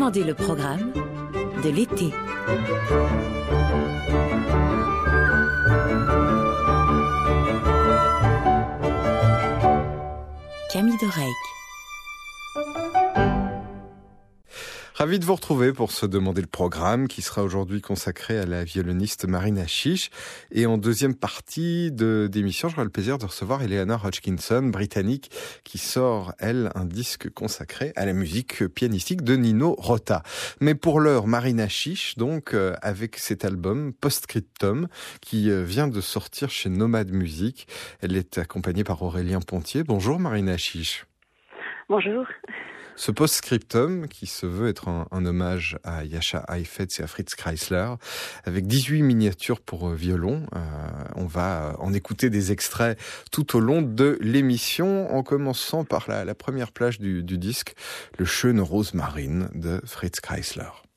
Demandez le programme de l'été. Camille Dorec. Ravi de vous retrouver pour se demander le programme qui sera aujourd'hui consacré à la violoniste Marina Chiche. Et en deuxième partie de d'émission, j'aurai le plaisir de recevoir Eleanor Hodgkinson, britannique, qui sort, elle, un disque consacré à la musique pianistique de Nino Rota. Mais pour l'heure, Marina Chiche, donc, euh, avec cet album Postscriptum, qui euh, vient de sortir chez Nomade Music. Elle est accompagnée par Aurélien Pontier. Bonjour Marina Chiche. Bonjour. Ce post-scriptum, qui se veut être un, hommage à Yasha Heifetz et à Fritz Kreisler, avec 18 miniatures pour euh, violon, euh, on va en écouter des extraits tout au long de l'émission, en commençant par la, première plage du, disque, le Schöne Rosmarine de Fritz Kreisler.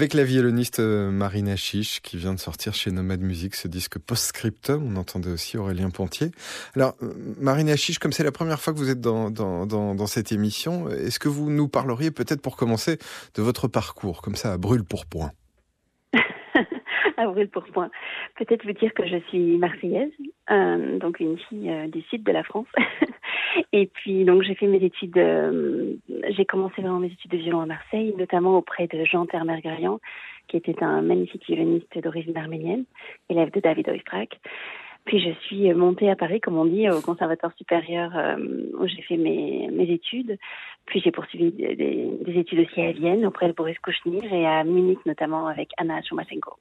Avec la violoniste euh, Marina Chiche qui vient de sortir chez Nomad Music ce disque post-scriptum, on entendait aussi Aurélien Pontier. Alors euh, Marina Chiche, comme c'est la première fois que vous êtes dans, dans, dans, cette émission, est-ce que vous nous parleriez peut-être pour commencer de votre parcours, comme ça à brûle pour point à brûle pour point. Peut-être vous dire que je suis marseillaise, euh, donc une fille du sud de la France. Et puis, donc, j'ai fait mes études, euh, j'ai commencé vraiment mes études de violon à Marseille, notamment auprès de Jean Termergarian, qui était un magnifique violoniste d'origine arménienne, élève de David Oistrakh. Puis je suis montée à Paris, comme on dit, au Conservatoire supérieur euh, où j'ai fait mes, mes études. Puis j'ai poursuivi des, des, études aussi à Vienne auprès de Boris Kouchnir et à Munich notamment avec Anna Chomasenko.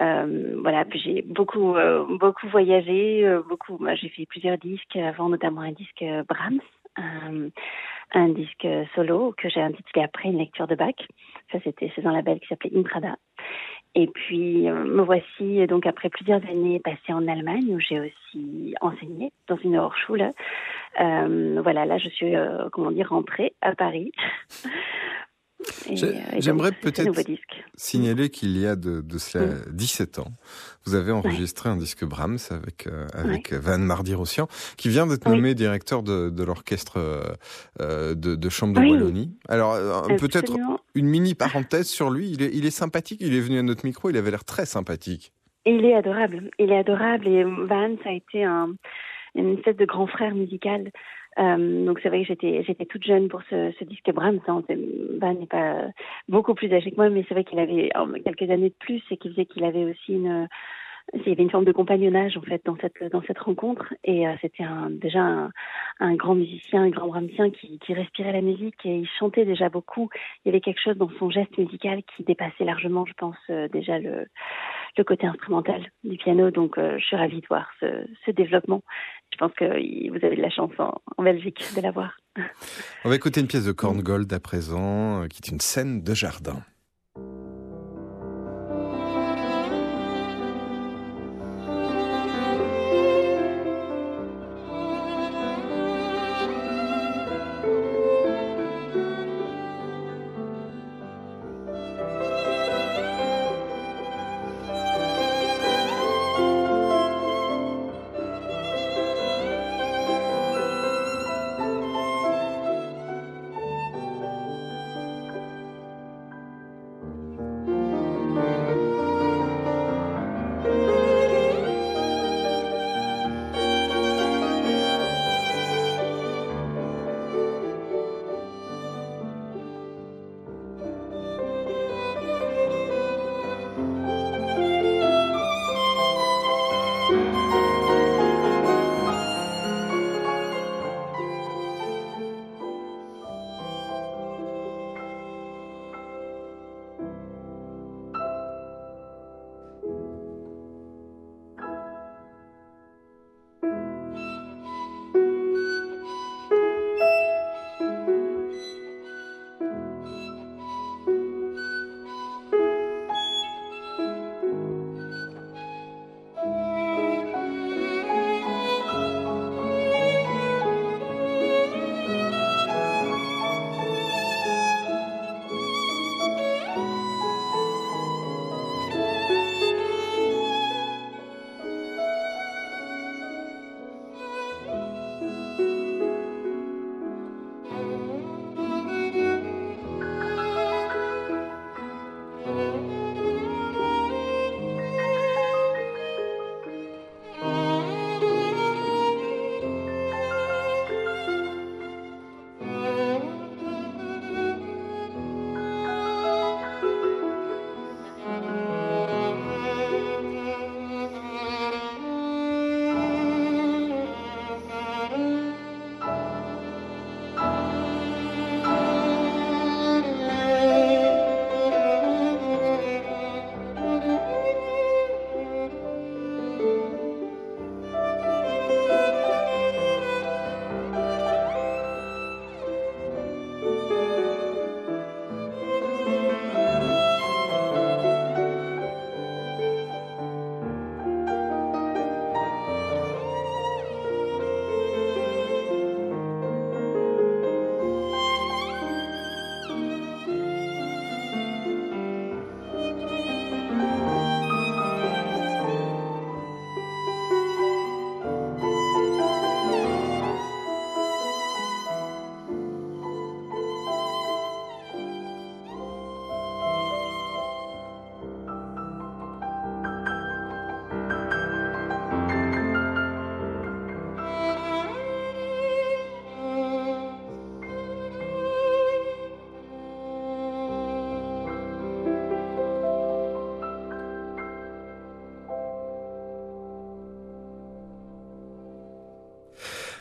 Euh, voilà, j'ai beaucoup euh, beaucoup voyagé, euh, beaucoup. j'ai fait plusieurs disques avant, notamment un disque Brahms, un, disque solo que j'ai intitulé après une lecture de Bach. Ça, c'était c'est un label qui s'appelait Intrada. Et puis me voici donc après plusieurs années passées en Allemagne où j'ai aussi enseigné dans une Hochschule. Voilà, là je suis comment dire rentrée à Paris j'aimerais peut-être signaler qu'il y a de, de cela 17 ans, vous avez enregistré un disque Brahms avec euh, avec Van Mardi-Rossian, qui vient d'être nommé directeur de, de l'orchestre euh, de, de, chambre de Wallonie. Alors peut-être une mini parenthèse sur lui. Il est, il est sympathique. Il est venu à notre micro. Il avait l'air très sympathique. Il est adorable. Il est adorable. Et Van, ça a été un, une espèce de grand frère musical. Euh, donc c'est vrai que j'étais j'étais toute jeune pour ce, ce disque Brahms. Van n'est pas beaucoup plus âgé que moi, mais c'est vrai qu'il avait quelques années de plus et qu'il disait qu'il avait aussi une il y avait une forme de compagnonnage en fait dans cette dans cette rencontre et euh, c'était un, déjà un, un grand musicien, un grand brahmsien qui, qui respirait la musique et il chantait déjà beaucoup. Il y avait quelque chose dans son geste musical qui dépassait largement, je pense, déjà le, le côté instrumental du piano. Donc, je suis ravie de voir ce, ce développement. Je pense que vous avez de la chance en, Belgique de l'avoir. On va écouter une pièce de Korngold à présent, qui est une scène de jardin.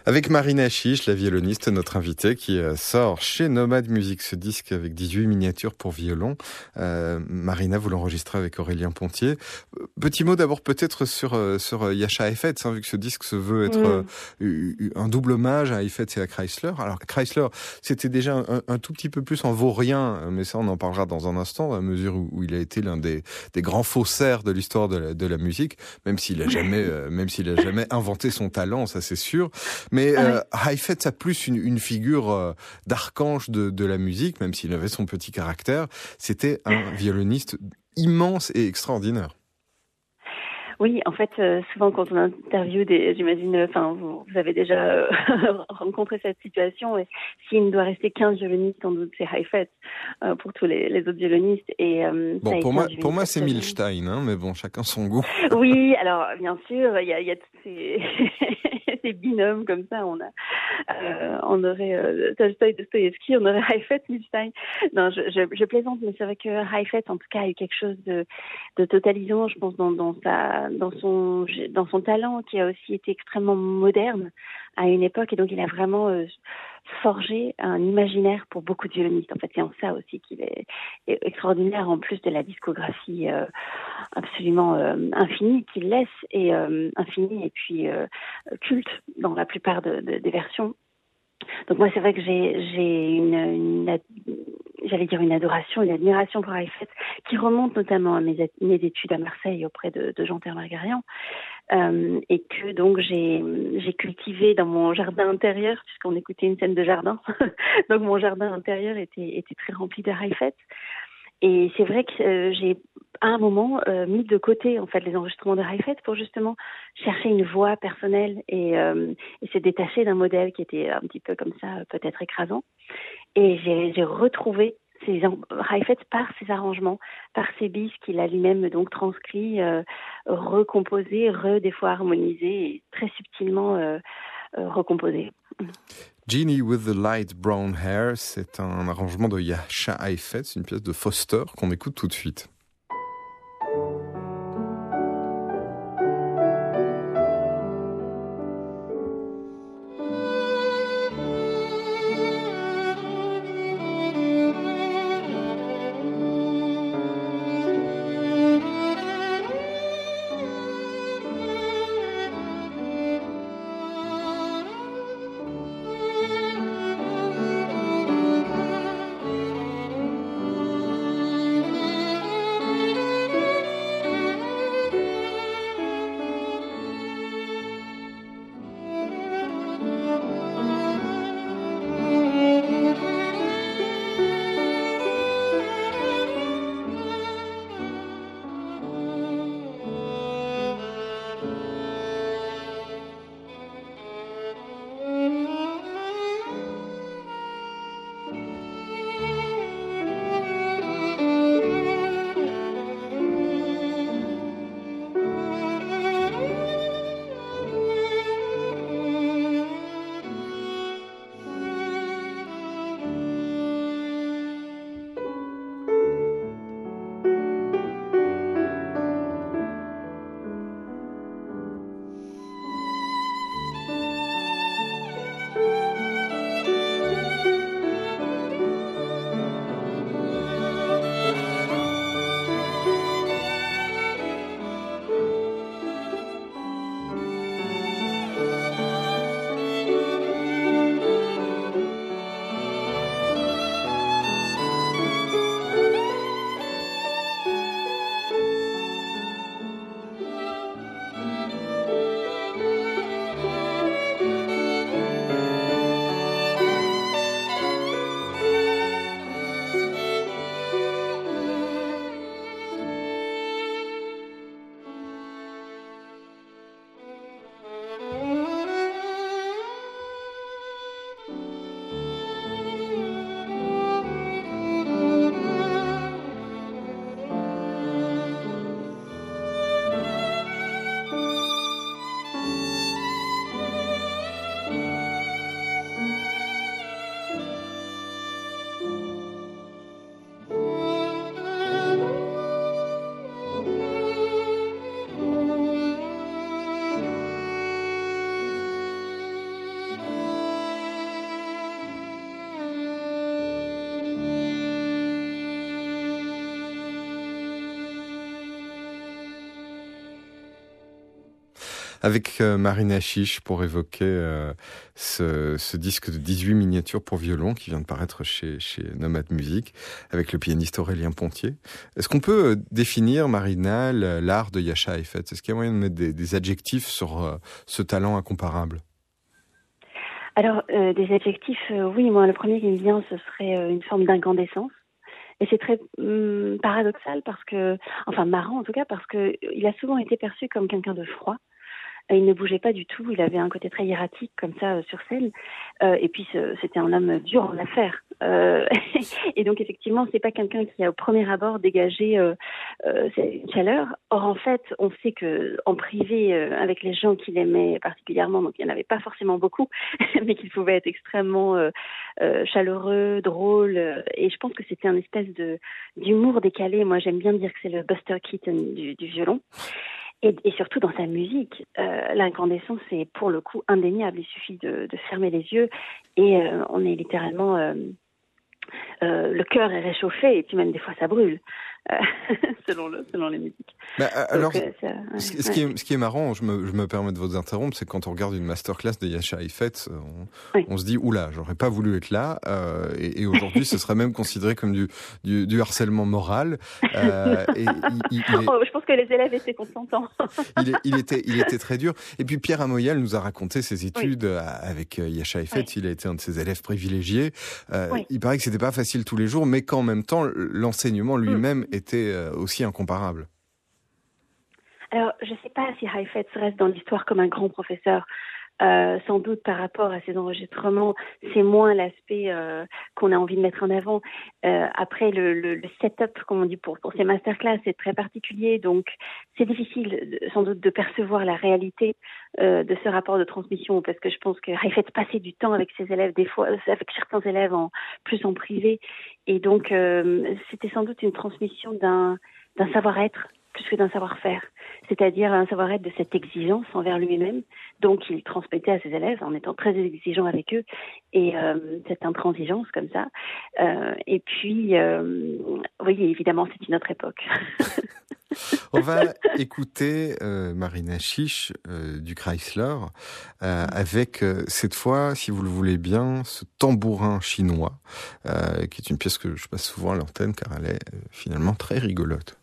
Avec Marina Chiche, la violoniste, notre invitée, qui euh, sort chez Nomad Music ce disque avec 18 miniatures pour violon. Euh, Marina, vous l'enregistrez avec Aurélien Pontier. Petit mot d'abord peut-être sur, euh, sur Yasha Heifetz, hein, vu que ce disque se veut être mm. un double hommage à Heifetz et à Chrysler. Alors Chrysler, c'était déjà un, tout petit peu plus en vaurien, mais ça on en parlera dans un instant, à mesure où, il a été l'un des, des grands faussaires de l'histoire de la, de la musique, même s'il a jamais, même s'il a jamais inventé son talent, ça c'est sûr. Mais ah euh, Heifetz a plus une, une figure euh, d'archange de, de la musique, même s'il avait son petit caractère. C'était un violoniste immense et extraordinaire. Oui, en fait, euh, souvent quand on interviewe des, j'imagine, enfin, vous, avez déjà euh, rencontré cette situation. Et s'il ne doit rester qu'un violoniste, sans doute c'est Heifetz euh, pour tous les, les, autres violonistes. Et bon, pour moi, pour moi, c'est Milstein, hein, mais bon, chacun son goût. Oui, alors bien sûr, il y a, y a tous ces, ces binômes comme ça. On a, euh, on aurait euh, Tolstoy, Dostoevsky, on aurait Heifetz, Milstein. Non, je, je, je, plaisante, mais c'est vrai que Heifetz, en tout cas, a eu quelque chose de, de totalisant, je pense, dans, dans, sa, dans, son, dans son talent, qui a aussi été extrêmement moderne à une époque, et donc il a vraiment euh, forgé un imaginaire pour beaucoup de violonistes. En fait, c'est en ça aussi qu'il est, extraordinaire, en plus de la discographie euh, absolument euh, infinie qu'il laisse, et infinie et puis culte dans la plupart de, de, des versions. Donc moi, c'est vrai que j'ai une, une j'allais dire une adoration, une admiration pour Heifetz, qui remonte notamment à mes, mes études à Marseille auprès de, Jean-Pierre Margarian, euh, et que donc j'ai cultivé dans mon jardin intérieur, puisqu'on écoutait une scène de jardin. donc mon jardin intérieur était était très rempli de Heifetz. Et c'est vrai que euh, j'ai à un moment euh, mis de côté en fait les enregistrements de Heifetz pour justement chercher une voix personnelle et, euh, et se détacher d'un modèle qui était un petit peu comme ça peut-être écrasant. Et j'ai retrouvé ses Heifetz par ses arrangements, par ses bis qu'il a lui-même donc transcrit, recomposé, re des fois harmonisé et très subtilement recomposé. Genie with the Light Brown Hair, c'est un arrangement de Yasha Heifetz, une pièce de Foster qu'on écoute tout de suite. Avec euh, Marina Chiche pour évoquer euh, ce, disque de 18 miniatures pour violon qui vient de paraître chez, chez Nomad Music avec le pianiste Aurélien Pontier. Est-ce qu'on peut euh, définir, Marina, l'art de Yasha Heifetz Est-ce qu'il y a moyen de mettre des, adjectifs sur ce talent incomparable? Alors, des adjectifs, oui, moi, le premier qui me vient, ce serait une forme d'incandescence. Et c'est très hum, paradoxal parce que, enfin marrant en tout cas, parce que il a souvent été perçu comme quelqu'un de froid, il ne bougeait pas du tout. Il avait un côté très hiératique comme ça sur scène. et puis c'était un homme dur en affaires. et donc effectivement, c'est pas quelqu'un qui a au premier abord dégagé une chaleur. Or en fait, on sait que en privé, avec les gens qu'il aimait particulièrement, donc il n'y en avait pas forcément beaucoup, mais qu'il pouvait être extrêmement chaleureux, drôle. et je pense que c'était un espèce de d'humour décalé. Moi, j'aime bien dire que c'est le Buster Keaton du, violon. Et, surtout dans sa musique, euh, l'incandescence est pour le coup indéniable. Il suffit de, fermer les yeux et euh, on est littéralement euh, euh, le cœur est réchauffé et puis même des fois ça brûle. Euh, selon, le, selon les musiques. Bah, euh, alors, ce, qui est, ce qui est marrant, je me, je me permets de vous interrompre, c'est quand on regarde une masterclass de Yasha Ifet, on, on se dit, oula, j'aurais pas voulu être là, euh, et, et aujourd'hui, ce serait même considéré comme du, du, du harcèlement moral. Euh, et il, oh, je pense que les élèves étaient consentants. il, il, était, il était très dur. Et puis Pierre Amoyal nous a raconté ses études avec Yasha Ifet, il a été un de ses élèves privilégiés. Il paraît que c'était pas facile tous les jours, mais qu'en même temps, l'enseignement lui-même était euh, aussi incomparable. Alors, je ne sais pas si Heifetz reste dans l'histoire comme un grand professeur. Euh, sans doute par rapport à ces enregistrements, c'est moins l'aspect euh, qu'on a envie de mettre en avant. Euh, après, le, le, le, setup, comme on dit pour, pour ces masterclass, c'est très particulier, donc c'est difficile sans doute de percevoir la réalité de ce rapport de transmission, parce que je pense que fait passer du temps avec ses élèves, des fois avec certains élèves en plus en privé, et donc c'était sans doute une transmission d'un d'un savoir-être plus que d'un savoir-faire, c'est-à-dire un savoir-être de cette exigence envers lui-même. Donc, il transmettait à ses élèves en étant très exigeant avec eux et euh, cette intransigeance comme ça. Euh, et puis, euh, oui, évidemment, c'est une autre époque. On va écouter euh, Marina Chiche du Chrysler euh, avec cette fois, si vous le voulez bien, ce tambourin chinois, qui est une pièce que je passe souvent à l'antenne car elle est finalement très rigolote.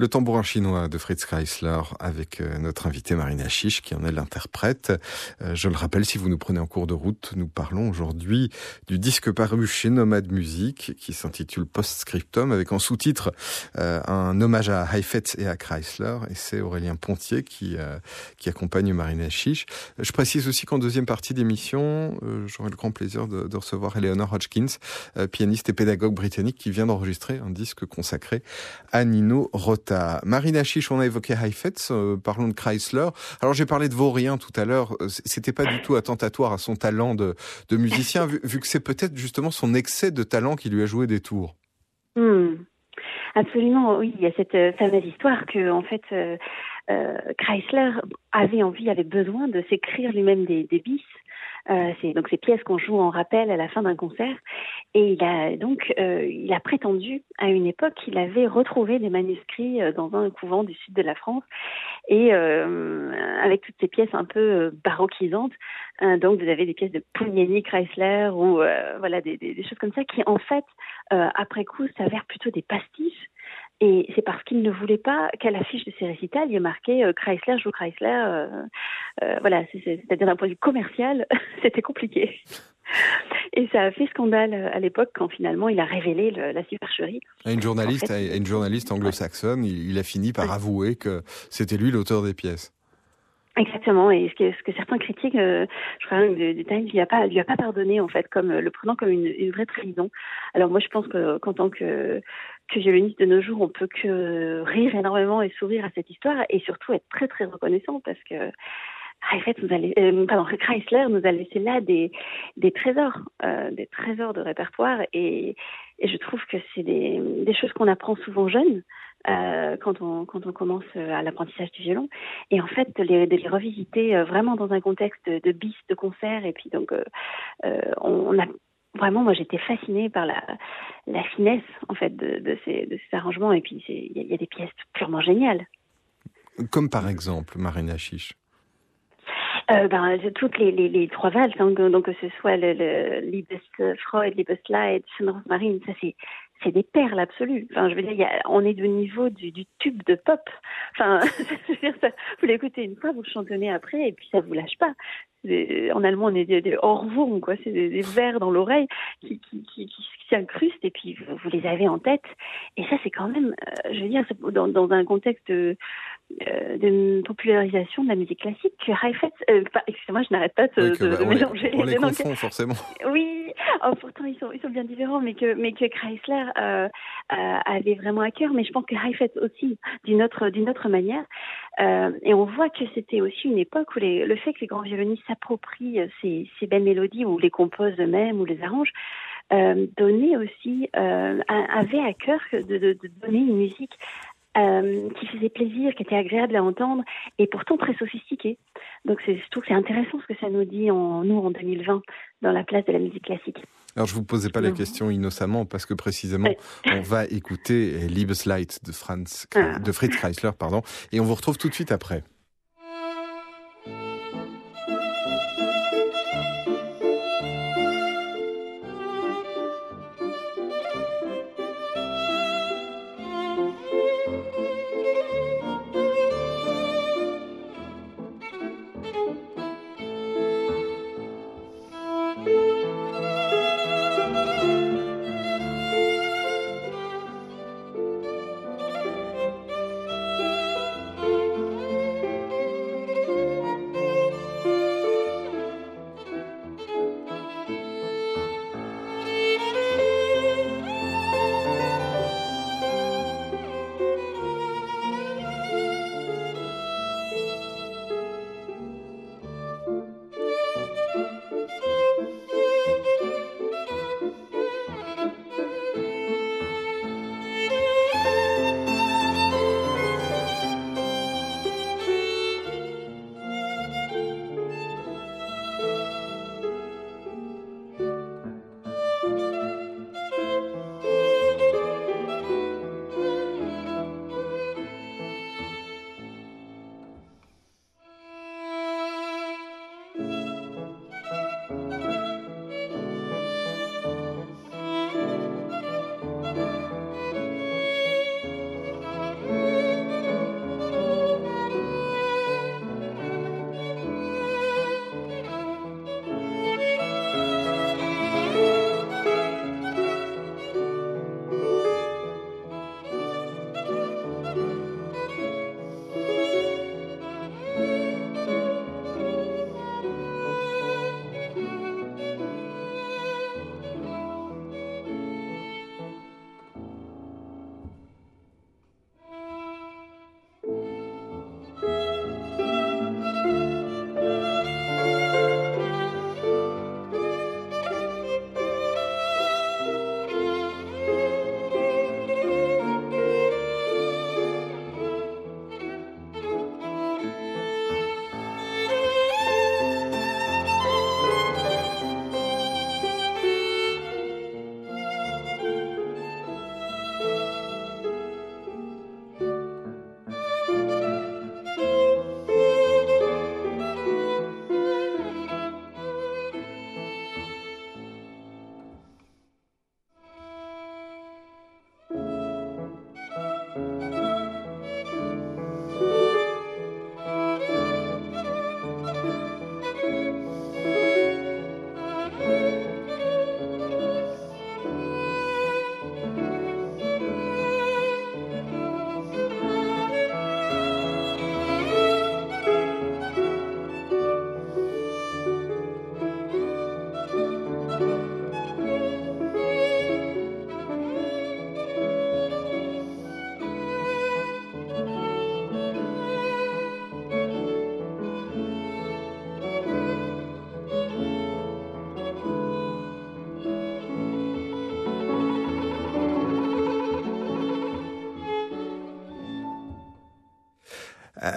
Le tambourin chinois de Fritz Kreisler avec euh, notre invité Marina Chiche qui en est l'interprète. Euh, je le rappelle, si vous nous prenez en cours de route, nous parlons aujourd'hui du disque paru chez Nomad Music qui s'intitule Postscriptum avec en sous-titre euh, un hommage à Heifetz et à Chrysler et c'est Aurélien Pontier qui, qui accompagne Marina Chiche. Je précise aussi qu'en deuxième partie d'émission, j'aurai le grand plaisir de, de recevoir Eleanor Hodgkins, pianiste et pédagogue britannique qui vient d'enregistrer un disque consacré à Nino Rota. Marina Chiche, on a évoqué Heifetz, euh, parlons de Chrysler. Alors j'ai parlé de Vaurien tout à l'heure, euh, c'était pas du tout attentatoire à son talent de, musicien, vu, que c'est peut-être justement son excès de talent qui lui a joué des tours. Hmm. Absolument, oui, il y a cette euh, fameuse histoire que en fait Chrysler avait envie, avait besoin de s'écrire lui-même des, des bis euh, c'est donc ces pièces qu'on joue en rappel à la fin d'un concert. Et il a donc euh, il a prétendu à une époque qu'il avait retrouvé des manuscrits euh, dans un couvent du sud de la France et avec toutes ces pièces un peu baroquisantes. donc vous avez des pièces de Pugnani, Chrysler ou voilà des, des, choses comme ça qui en fait après coup s'avèrent plutôt des pastiches et c'est parce qu'il ne voulait pas qu'à l'affiche de ses récitals, il y ait marqué euh, Chrysler joue Chrysler. Euh, euh, voilà, c'est-à-dire d'un point de vue commercial, c'était compliqué. Et ça a fait scandale à l'époque quand finalement il a révélé la supercherie. À une journaliste, une journaliste anglo-saxonne, il, a fini par avouer que c'était lui l'auteur des pièces. Exactement, et ce que, ce que certains critiquent, je crois que du Times lui a pas lui a pas pardonné en fait, comme le prenant comme une, une vraie trahison. Alors moi je pense qu'en tant que que violoniste de nos jours, on peut que rire énormément et sourire à cette histoire et surtout être très très reconnaissant parce que nous a euh, Chrysler nous a laissé là des, des trésors, euh, des trésors de répertoire et, je trouve que c'est des, choses qu'on apprend souvent jeune euh, quand, on, quand on commence à l'apprentissage du violon et en fait de les, les revisiter vraiment dans un contexte de bis, de concert et puis donc on a vraiment, moi, j'étais fascinée par la, la finesse, en fait, de, de, ces, de ces arrangements. Et puis, il y, a des pièces purement géniales. Comme par exemple Marina Chiche. Euh, ben, toutes les, les, les trois valses, hein, donc que ce soit le, le Liebesfreude, Liebesleid, Marine, ça c'est c'est des perles absolues. Enfin, je veux dire, y a, on est de niveau du, du, tube de pop. Enfin, je veux dire, ça, vous l'écoutez une fois, vous le chantonnez après, et puis ça vous lâche pas en allemand on est des, des quoi, c'est des, des vers dans l'oreille qui, qui, qui, qui s'incrustent et puis vous, les avez en tête. Et ça c'est quand même, euh, je veux dire, dans, dans un contexte de, euh, de popularisation de la musique classique que Heifetz, euh, excusez-moi, je n'arrête pas de, de, bah, mélanger. On les, confond forcément. Oui, oh, pourtant ils sont, ils sont bien différents, mais que, mais que Chrysler euh, euh, avait vraiment à cœur. Mais je pense que Heifetz aussi, d'une autre, d'une autre manière. Euh, et on voit que c'était aussi une époque où le fait que les grands violonistes s'approprient ces, ces belles mélodies ou les composent eux-mêmes ou les arrangent, euh, donnait aussi, euh, avait à cœur de, donner une musique euh, qui faisait plaisir, qui était agréable à entendre et pourtant très sophistiquée. Donc je trouve que c'est intéressant ce que ça nous dit en nous en 2020 dans la place de la musique classique. Alors je vous posais pas la question innocemment parce que précisément on va écouter Liebesleid de Franz ah. de Fritz Kreisler pardon et on vous retrouve tout de suite après.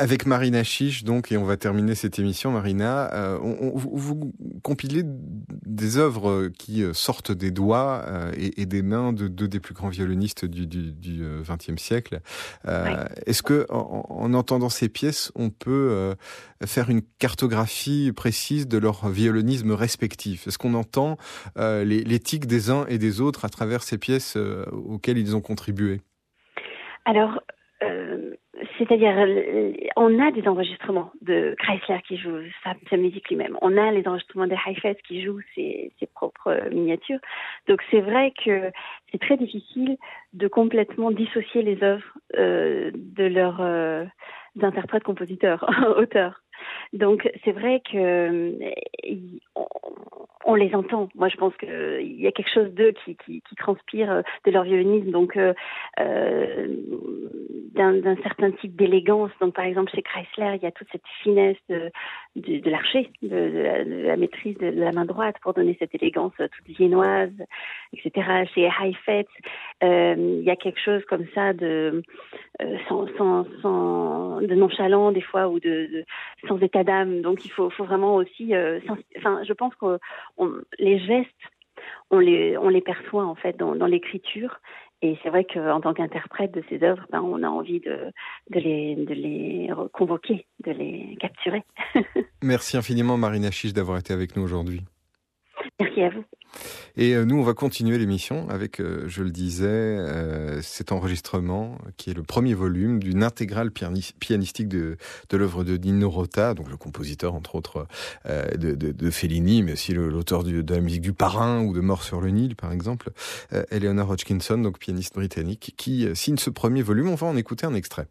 Avec Marina Chiche, donc, et on va terminer cette émission, Marina, vous compilez des œuvres qui sortent des doigts et, des mains de deux des plus grands violonistes du XXe siècle. Est-ce que, en, entendant ces pièces, on peut faire une cartographie précise de leur violonisme respectif? Est-ce qu'on entend l'éthique des uns et des autres à travers ces pièces auxquelles ils ont contribué? Alors, euh, c'est-à-dire, euh, on a des enregistrements de Chrysler qui joue sa, musique lui-même. On a les enregistrements des Hi-Fest qui jouent ses, propres miniatures. Donc c'est vrai que c'est très difficile de complètement dissocier les œuvres euh, de leurs interprètes, compositeurs, auteurs. Donc c'est vrai que on, les entend. Moi, je pense qu'il y a quelque chose d'eux qui, transpire de leur violonisme. Donc euh, d'un certain type d'élégance. Donc, par exemple, chez Chrysler, il y a toute cette finesse de, de, l'archer, de, la maîtrise de, la main droite pour donner cette élégance toute viennoise, etc. Chez Heifetz, euh, il y a quelque chose comme ça de euh, de nonchalant des fois ou de, sans état d'âme. Donc, il faut, vraiment aussi. Euh, je pense que les gestes on les, on les perçoit en fait dans, dans l'écriture et c'est vrai qu'en tant qu'interprète de ces œuvres, ben, on a envie de, de, les, de les convoquer, de les capturer. Merci infiniment Marina Chiche d'avoir été avec nous aujourd'hui. Merci à vous. Et euh, nous, on va continuer l'émission avec, euh, je le disais, euh, cet enregistrement qui est le premier volume d'une intégrale pianistique de, de l'œuvre de Nino Rota, donc le compositeur entre autres de, de, de, Fellini, mais aussi l'auteur de la musique du Parrain ou de Mort sur le Nil, par exemple, Eleanor Hodgkinson, donc pianiste britannique, qui signe ce premier volume. On va en écouter un extrait.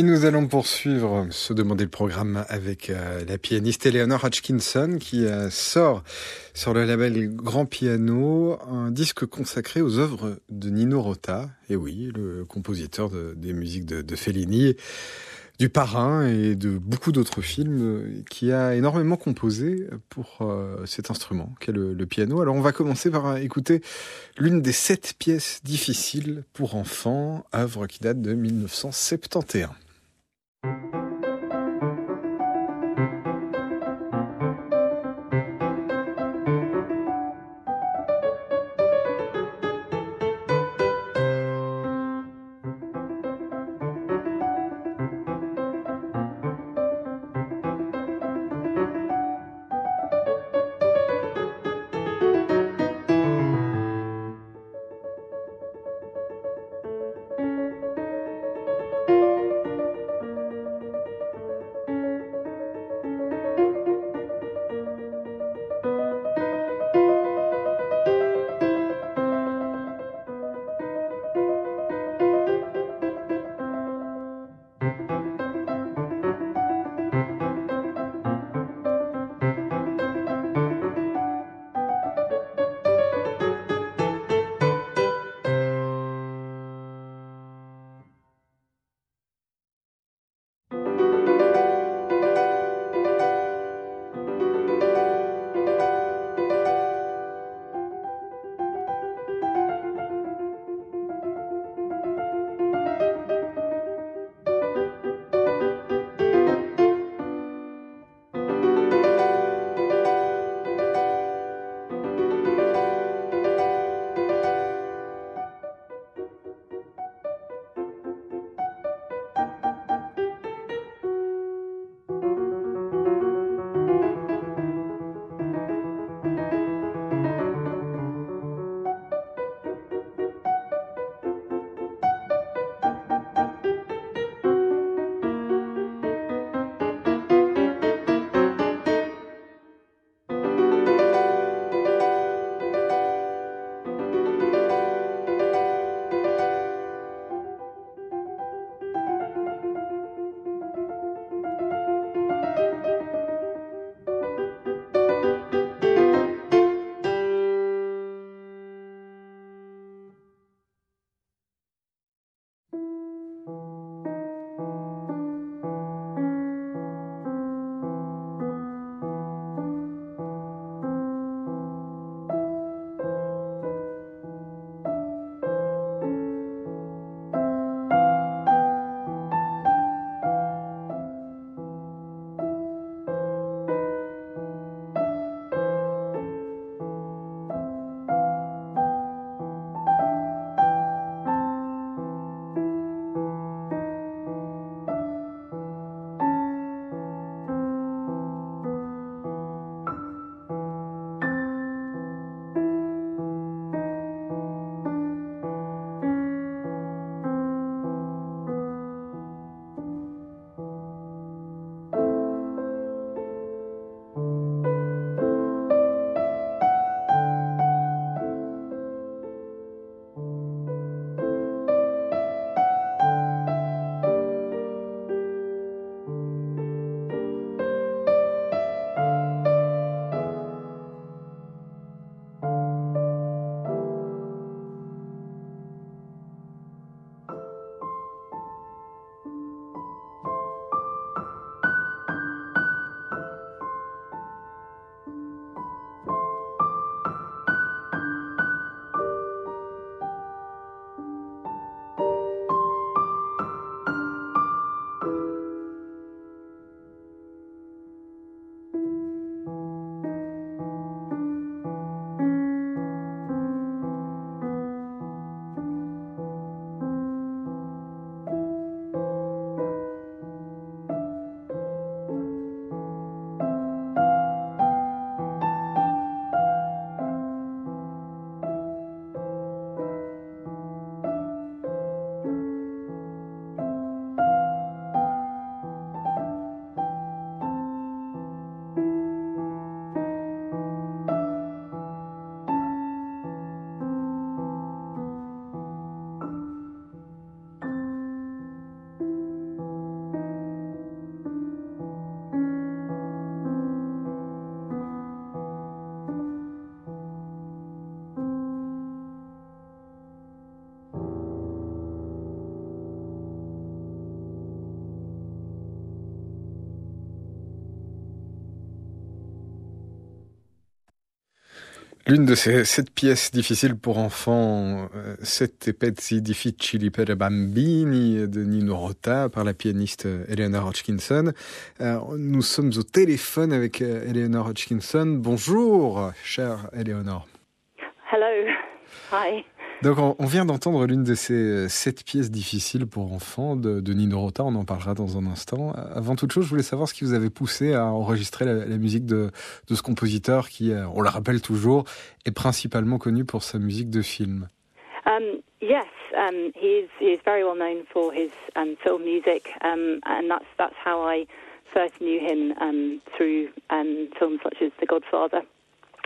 Et nous allons poursuivre se demander le programme avec euh, la pianiste Eleanor Hutchinson qui euh, sort sur le label Grand Piano un disque consacré aux œuvres de Nino Rota, et oui, le compositeur des musiques de, Fellini du Parrain et de beaucoup d'autres films qui a énormément composé pour euh, cet instrument qu'est le, le, piano. Alors on va commencer par écouter l'une des sept pièces difficiles pour enfants, œuvre qui date de 1971. L'une de ces sept pièces difficiles pour enfants, euh, Sette pezzi difficili per bambini de Nino Rota par la pianiste euh, Eleanor Hodgkinson. Euh, nous sommes au téléphone avec Eleanor Hodgkinson. Bonjour, chère Eleanor. Hello. Hi. Donc on, vient d'entendre l'une de ces euh, sept pièces difficiles pour enfants de, Nino Rota, on en parlera dans un instant. Avant toute chose, je voulais savoir ce qui vous avait poussé à enregistrer la, musique de, ce compositeur qui, euh, on le rappelle toujours, est principalement connu pour sa musique de film. Um, yes, um, he, is, he is very well known for his um, film music, um, and that's, that's how I first knew him um, through um, films such as The Godfather.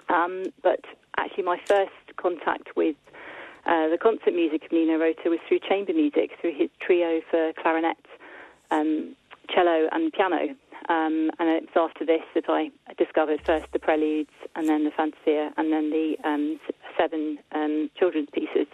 Um, but actually, my first contact with Uh, the concert music of Nino Rota was through chamber music, through his trio for clarinet, um, cello, and piano. Um, and it was after this that I discovered first the preludes, and then the fantasia, and then the um, seven um, children's pieces.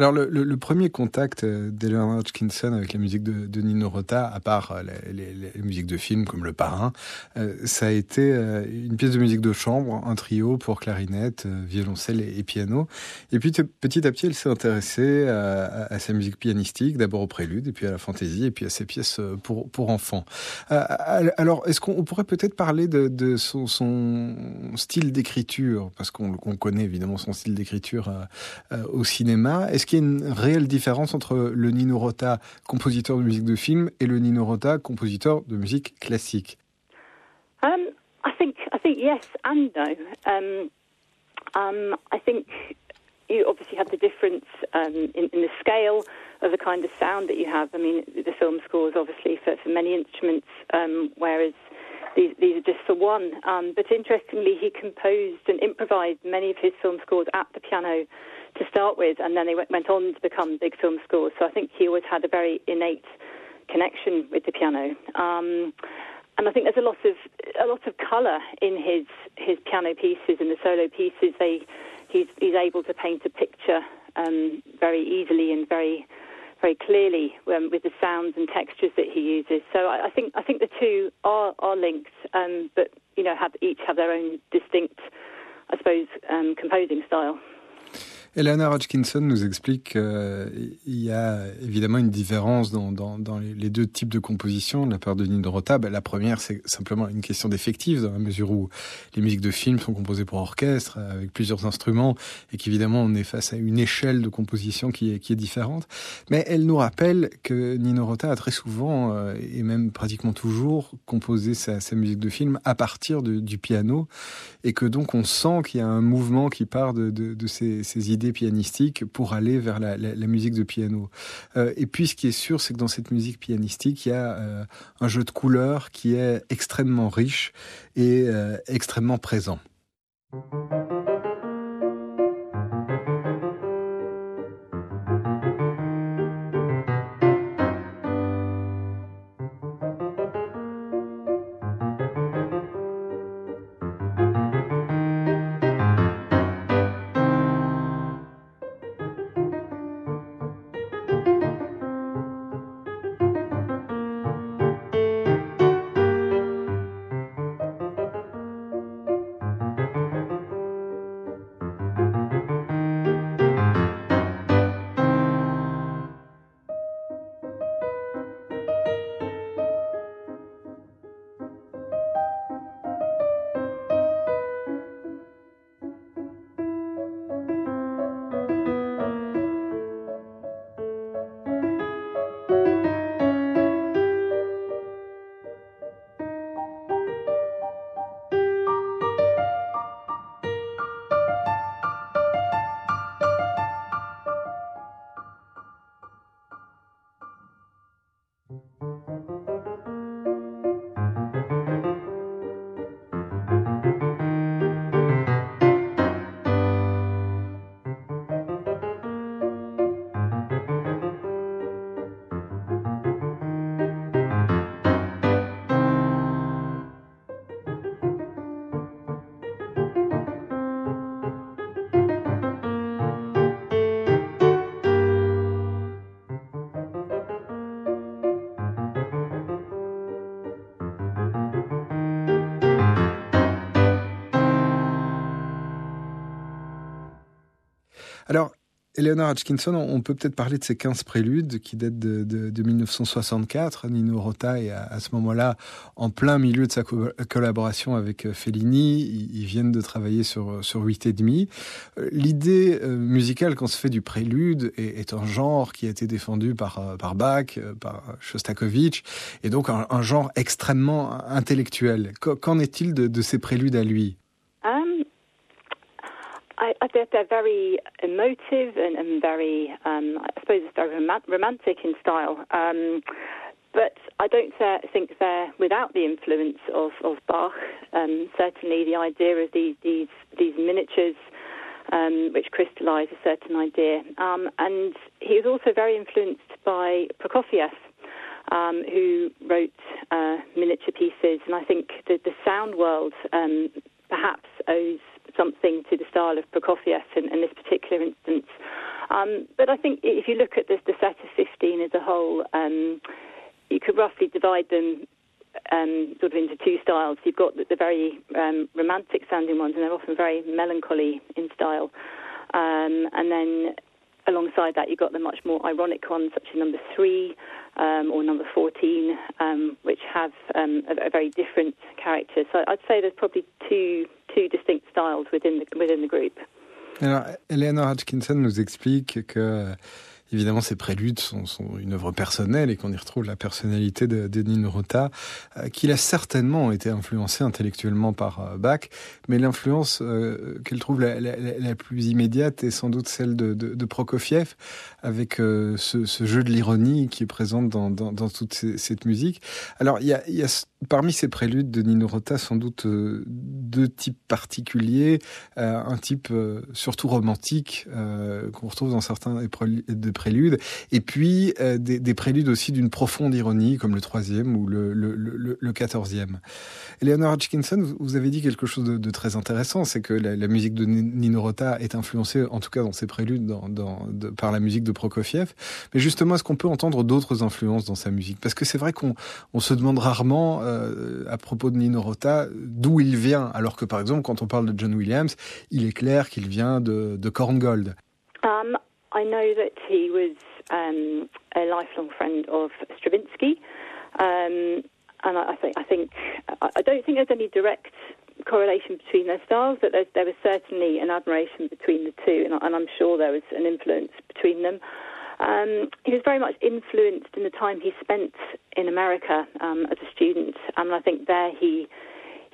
Alors le, premier contact euh, d'Eleanor Hutchinson avec la musique de, Nino Rota, à part euh, les, musiques de films comme Le Parrain, euh, ça a été une pièce de musique de chambre, un trio pour clarinette, violoncelle et, piano. Et puis petit à petit, elle s'est intéressée à, sa musique pianistique, d'abord au prélude, et puis à la fantaisie, et puis à ses pièces pour, pour enfants. alors, est-ce qu'on pourrait peut-être parler de, son, style d'écriture, parce qu'on connaît évidemment son style d'écriture au cinéma. Est-ce qu'il y a une réelle différence entre le Nino Rota, compositeur de musique de film, et le Nino Rota, compositeur de musique classique um, I think I think yes and no. Um, um, I think you obviously have the difference um, in, in, the scale of the kind of sound that you have. I mean, the film scores obviously for, for many instruments, um, whereas these, these, are just for one. Um, but interestingly, he composed and improvised many of his film scores at the piano to start with, and then they went on to become big film scores. So I think he always had a very innate connection with the piano. Um, and I think there's a lot of a lot of colour in his his piano pieces and the solo pieces. They he's he's able to paint a picture um, very easily and very very clearly um, with the sounds and textures that he uses. So I, I think I think the two are are linked, um, but you know have each have their own distinct, I suppose, um, composing style. Eleanor Hodgkinson nous explique qu'il y a évidemment une différence dans, les deux types de composition de la part de Nino Rota. Ben, la première, c'est simplement une question d'effectif, dans la mesure où les musiques de films sont composées pour orchestre, avec plusieurs instruments, et qu'évidemment on est face à une échelle de composition qui est, différente. Mais elle nous rappelle que Nino Rota a très souvent, euh, et même pratiquement toujours, composé sa, musique de film à partir du piano, et que donc on sent qu'il y a un mouvement qui part de, de, ces idées pianistique pour aller vers la, musique de piano. Euh, et puis ce qui est sûr, c'est que dans cette musique pianistique, il y a euh, un jeu de couleurs qui est extrêmement riche et euh, extrêmement présent. Eleanor Hutchinson, on peut peut-être parler de ces 15 préludes qui datent de, de, de 1964. Nino Rota est à, ce moment-là en plein milieu de sa collaboration avec euh, Fellini. Ils, viennent de travailler sur, sur 8 et demi. Euh, l'idée euh, musicale qu'on se fait du prélude est, un genre qui a été défendu par, Bach, par Shostakovich, et donc un, genre extrêmement intellectuel. Qu'en est-il de, de ces préludes à lui? I, I they're, they're very emotive and, and very, um, I suppose, it's very rom- romantic in style. Um, but I don't think they're without the influence of, of Bach. Um, certainly, the idea of these these, these miniatures, um, which crystallise a certain idea, um, and he was also very influenced by Prokofiev, um, who wrote uh, miniature pieces. And I think the, the sound world um, perhaps owes something to the style of Prokofiev in, in this particular instance. Um, but I think if you look at this, the set of 15 as a whole, um, you could roughly divide them um, sort of into two styles. You've got the, the very um, romantic sounding ones, and they're often very melancholy in style. Um, and then alongside that, you've got the much more ironic ones, such as number three um, or number 14, um, which have um, a, a, very different character. So I'd say there's probably two, two distinct styles within the, within the group. Alors, Eleanor Hutchinson nous explique que Évidemment, ces préludes sont, une œuvre personnelle et qu'on y retrouve la personnalité de, de Nino Rota, euh, qu'il a certainement été influencé intellectuellement par euh, Bach, mais l'influence euh, qu'elle trouve la, plus immédiate est sans doute celle de, Prokofiev, avec euh, ce, jeu de l'ironie qui est présent dans, toute cette musique. Alors, il y a, y a parmi ces préludes de Nino Rota, sans doute euh, deux types particuliers. Euh, un type surtout romantique qu'on retrouve dans certains des préludes, et puis des, des, préludes aussi d'une profonde ironie, comme le troisième ou le, quatorzième. Eleanor Hutchinson, vous avez dit quelque chose de, très intéressant, c'est que la, musique de Nino Rota est influencée, en tout cas dans ses préludes, par la musique de Prokofiev. Mais justement, est-ce qu'on peut entendre d'autres influences dans sa musique? Parce que c'est vrai qu'on on se demande rarement, euh, à propos de Nino Rota, d'où il vient, alors que par exemple, quand on parle de John Williams, il est clair qu'il vient de, de Korngold. Um, I know that he was um, a lifelong friend of Stravinsky. Um, and I, I think I think I don't think there's any direct correlation between their styles, but there was certainly an admiration between the two, and, and I'm sure there was an influence between them. Um, he was very much influenced in the time he spent in America um, as a student, and I think there he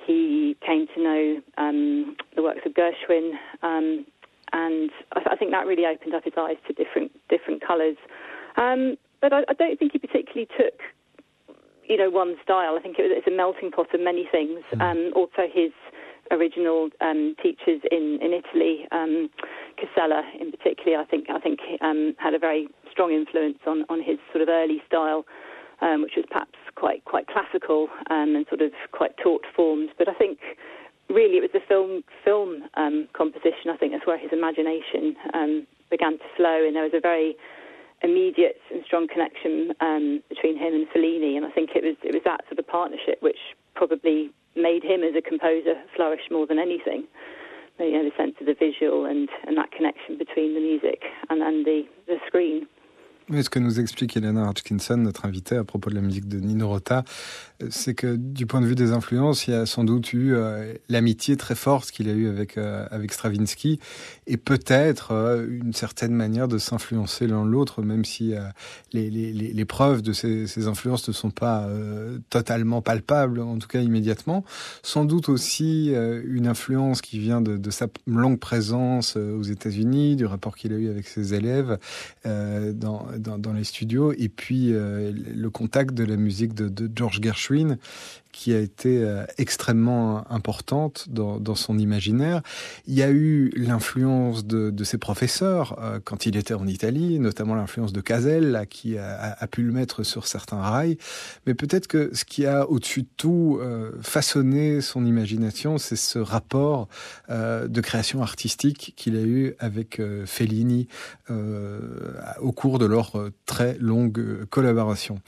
he came to know um, the works of Gershwin, um, and I, I, think that really opened up his eyes to different different colours. Um, but I, I don't think he particularly took you know, one style. I think it was, it's a melting pot of many things. Mm. Um, also, his original um, teachers in in Italy, um, Casella in particular, I think I think um, had a very strong influence on on his sort of early style, um, which was perhaps quite quite classical um, and sort of quite taut formed. But I think really it was the film film um, composition. I think that's where his imagination um, began to flow, and there was a very immediate and strong connection um, between him and Fellini, and I think it was it was that sort of partnership which probably made him as a composer flourish more than anything. You know, the sense of the visual and, and that connection between the music and, and the, the screen. Mais ce que nous explique Elena Hutchinson, notre invitée, à propos de la musique de Nino Rota, c'est que du point de vue des influences, il y a sans doute eu euh, l'amitié très forte qu'il a eue avec, euh, Stravinsky et peut-être euh, une certaine manière de s'influencer l'un l'autre, même si les, preuves de ces, ces, influences ne sont pas totalement palpables, en tout cas immédiatement. Sans doute aussi une influence qui vient de, de sa longue présence aux États-Unis, du rapport qu'il a eu avec ses élèves dans dans, les studios, et puis euh, le contact de la musique de George Gershwin, qui a été euh, extrêmement importante dans, son imaginaire. Il y a eu l'influence de, ses professeurs euh, quand il était en Italie, notamment l'influence de Cazel, là, qui a, pu le mettre sur certains rails. Mais peut-être que ce qui a au-dessus de tout euh, façonné son imagination, c'est ce rapport de création artistique qu'il a eu avec Fellini au cours de leur très longue collaboration.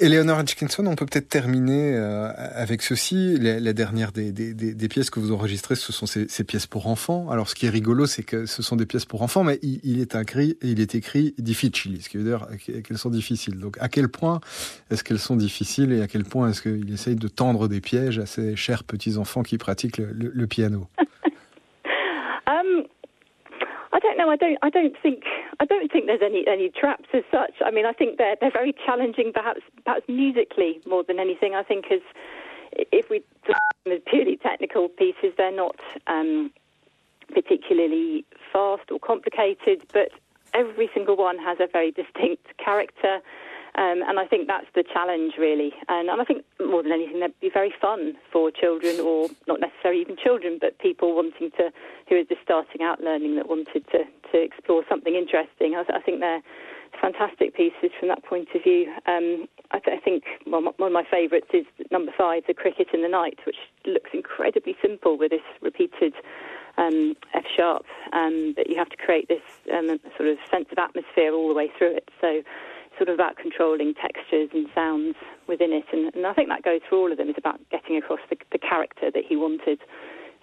Eleanor Hutchinson, on peut peut-être terminer euh, avec ceci. La, dernière des, pièces que vous enregistrez, ce sont ces, ces, pièces pour enfants. Alors, ce qui est rigolo, c'est que ce sont des pièces pour enfants, mais il, est écrit, il est écrit difficile, ce qui veut dire qu'elles sont difficiles. Donc, à quel point est-ce qu'elles sont difficiles et à quel point est-ce qu'il essaye de tendre des pièges à ces chers petits enfants qui pratiquent le, piano? Um, I don't know. I don't think. I don't think there's any any traps as such. I mean, I think they're they're very challenging, perhaps perhaps musically more than anything. I think as if we as purely technical pieces, they're not um, particularly fast or complicated, but every single one has a very distinct character. Um, and I think that's the challenge, really. And, and, I think more than anything, they'd be very fun for children, or not necessarily even children, but people wanting to, who are just starting out learning, that wanted to, to explore something interesting. I, I think they're fantastic pieces from that point of view. Um, I, th- I, think well, one of my favourites is number five, The Cricket in the Night, which looks incredibly simple with this repeated um, F sharp, um, but you have to create this um, sort of sense of atmosphere all the way through it. So sort of about controlling textures and sounds within it. And, and I think that goes through all of them. It's about getting across the, the character that he wanted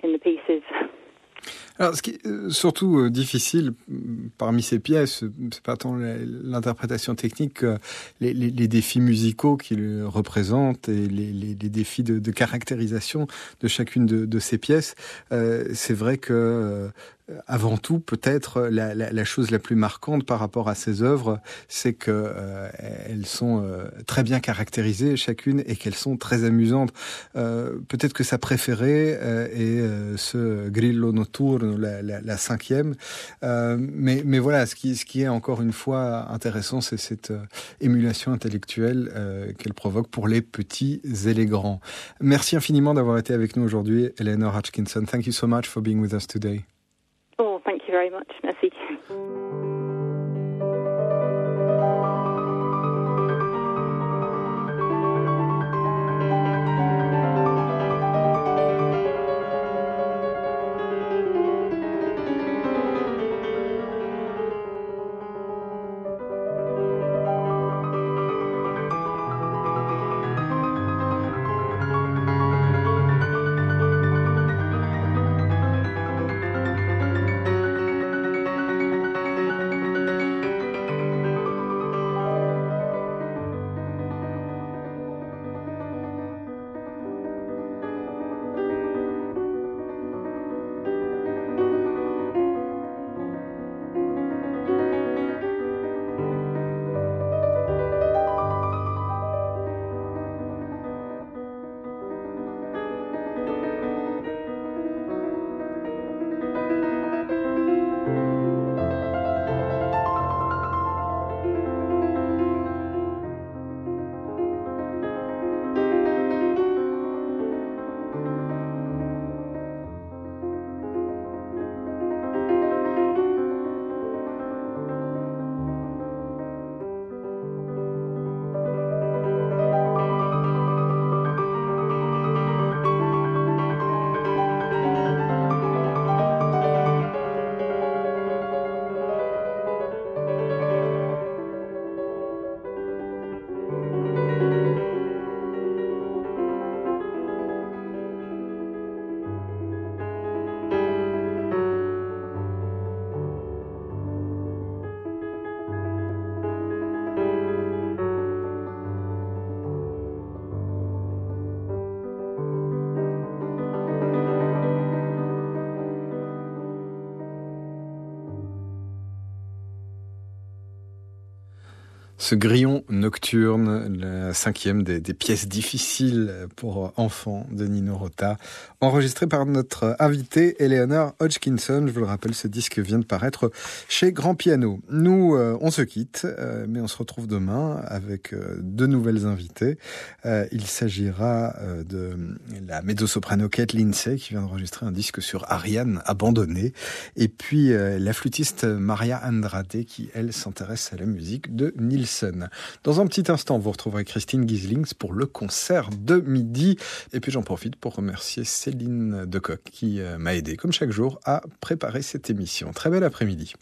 in the pieces. Alors, ce qui est euh, surtout euh, difficile mm, parmi ces pièces, c'est pas tant l'interprétation technique que les, les, les, défis musicaux qu'il représente et les, les défis de, de, caractérisation de chacune de, de ces pièces. Euh, c'est vrai que euh, avant tout, peut-être la, la, la, chose la plus marquante par rapport à ces œuvres, c'est que euh, elles sont euh, très bien caractérisées chacune et qu'elles sont très amusantes. Euh, peut-être que sa préférée euh, est euh, ce Grillo Notturno, la, cinquième. mais, mais voilà, ce qui, ce qui est encore une fois intéressant, c'est cette émulation intellectuelle qu'elle provoque pour les petits et les grands. Merci infiniment d'avoir été avec nous aujourd'hui, Eleanor Hutchinson. Thank you so much for being with us today. Oh, thank you very much. Merci. Ce grillon nocturne, la cinquième des, pièces difficiles pour enfants de Nino Rota, enregistré par notre invité Eleanor Hodgkinson. Je vous le rappelle, ce disque vient de paraître chez Grand Piano. Nous, euh, on se quitte, euh, mais on se retrouve demain avec euh, deux nouvelles invitées. Il s'agira de la mezzo-soprano Kate Lindsay qui vient d'enregistrer un disque sur Ariane abandonnée, et puis la flûtiste Maria Andrade qui, elle, s'intéresse à la musique de Dans un petit instant, vous retrouverez Christine Gislings pour le concert de midi. Et puis j'en profite pour remercier Céline Decoq qui euh, m'a aidé, comme chaque jour, à préparer cette émission. Très bel après-midi.